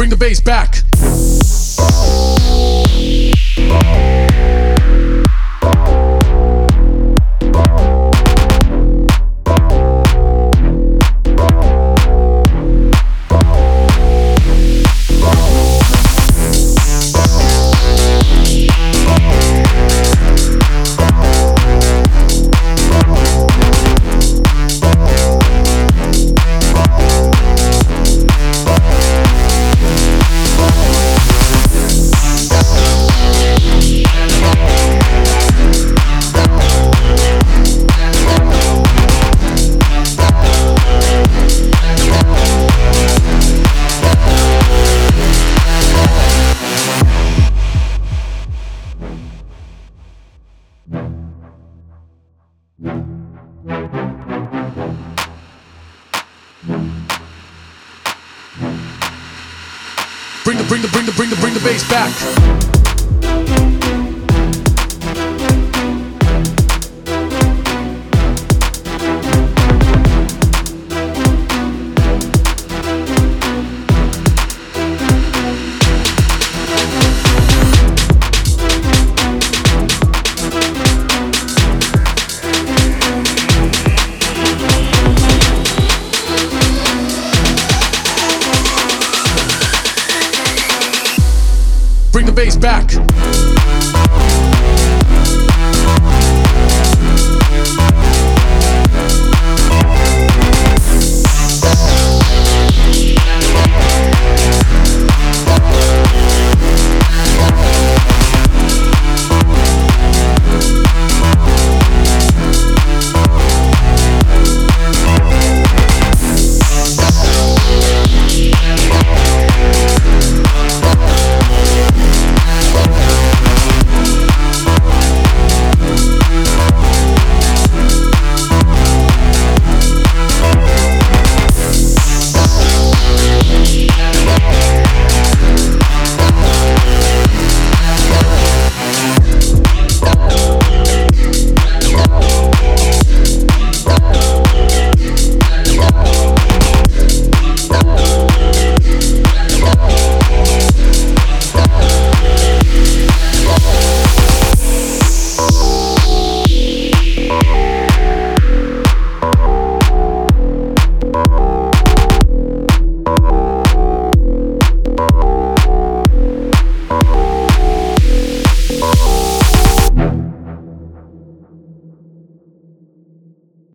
bring the bass back. Bring the bring the bring the bring the bring the bass back. Bass back.